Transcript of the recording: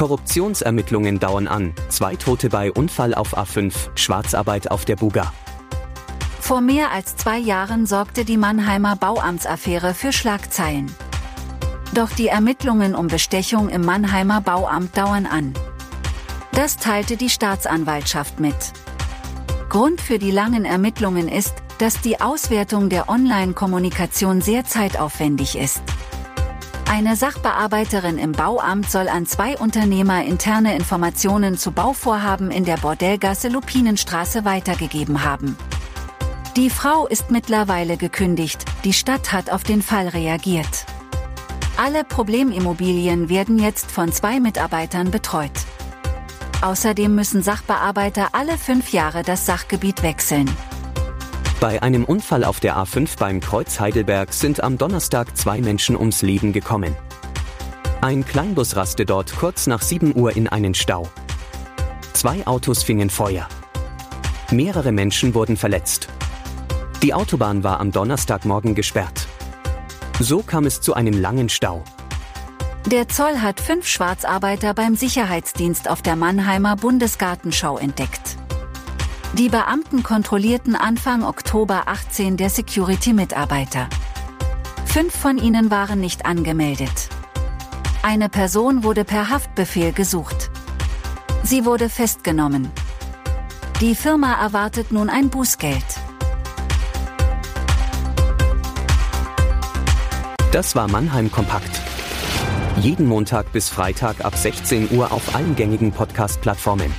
Korruptionsermittlungen dauern an. Zwei Tote bei Unfall auf A5, Schwarzarbeit auf der Buga. Vor mehr als zwei Jahren sorgte die Mannheimer Bauamtsaffäre für Schlagzeilen. Doch die Ermittlungen um Bestechung im Mannheimer Bauamt dauern an. Das teilte die Staatsanwaltschaft mit. Grund für die langen Ermittlungen ist, dass die Auswertung der Online-Kommunikation sehr zeitaufwendig ist. Eine Sachbearbeiterin im Bauamt soll an zwei Unternehmer interne Informationen zu Bauvorhaben in der Bordellgasse Lupinenstraße weitergegeben haben. Die Frau ist mittlerweile gekündigt, die Stadt hat auf den Fall reagiert. Alle Problemimmobilien werden jetzt von zwei Mitarbeitern betreut. Außerdem müssen Sachbearbeiter alle fünf Jahre das Sachgebiet wechseln. Bei einem Unfall auf der A5 beim Kreuz Heidelberg sind am Donnerstag zwei Menschen ums Leben gekommen. Ein Kleinbus raste dort kurz nach 7 Uhr in einen Stau. Zwei Autos fingen Feuer. Mehrere Menschen wurden verletzt. Die Autobahn war am Donnerstagmorgen gesperrt. So kam es zu einem langen Stau. Der Zoll hat fünf Schwarzarbeiter beim Sicherheitsdienst auf der Mannheimer Bundesgartenschau entdeckt. Die Beamten kontrollierten Anfang Oktober 18 der Security-Mitarbeiter. Fünf von ihnen waren nicht angemeldet. Eine Person wurde per Haftbefehl gesucht. Sie wurde festgenommen. Die Firma erwartet nun ein Bußgeld. Das war Mannheim Kompakt. Jeden Montag bis Freitag ab 16 Uhr auf allen gängigen Podcast-Plattformen.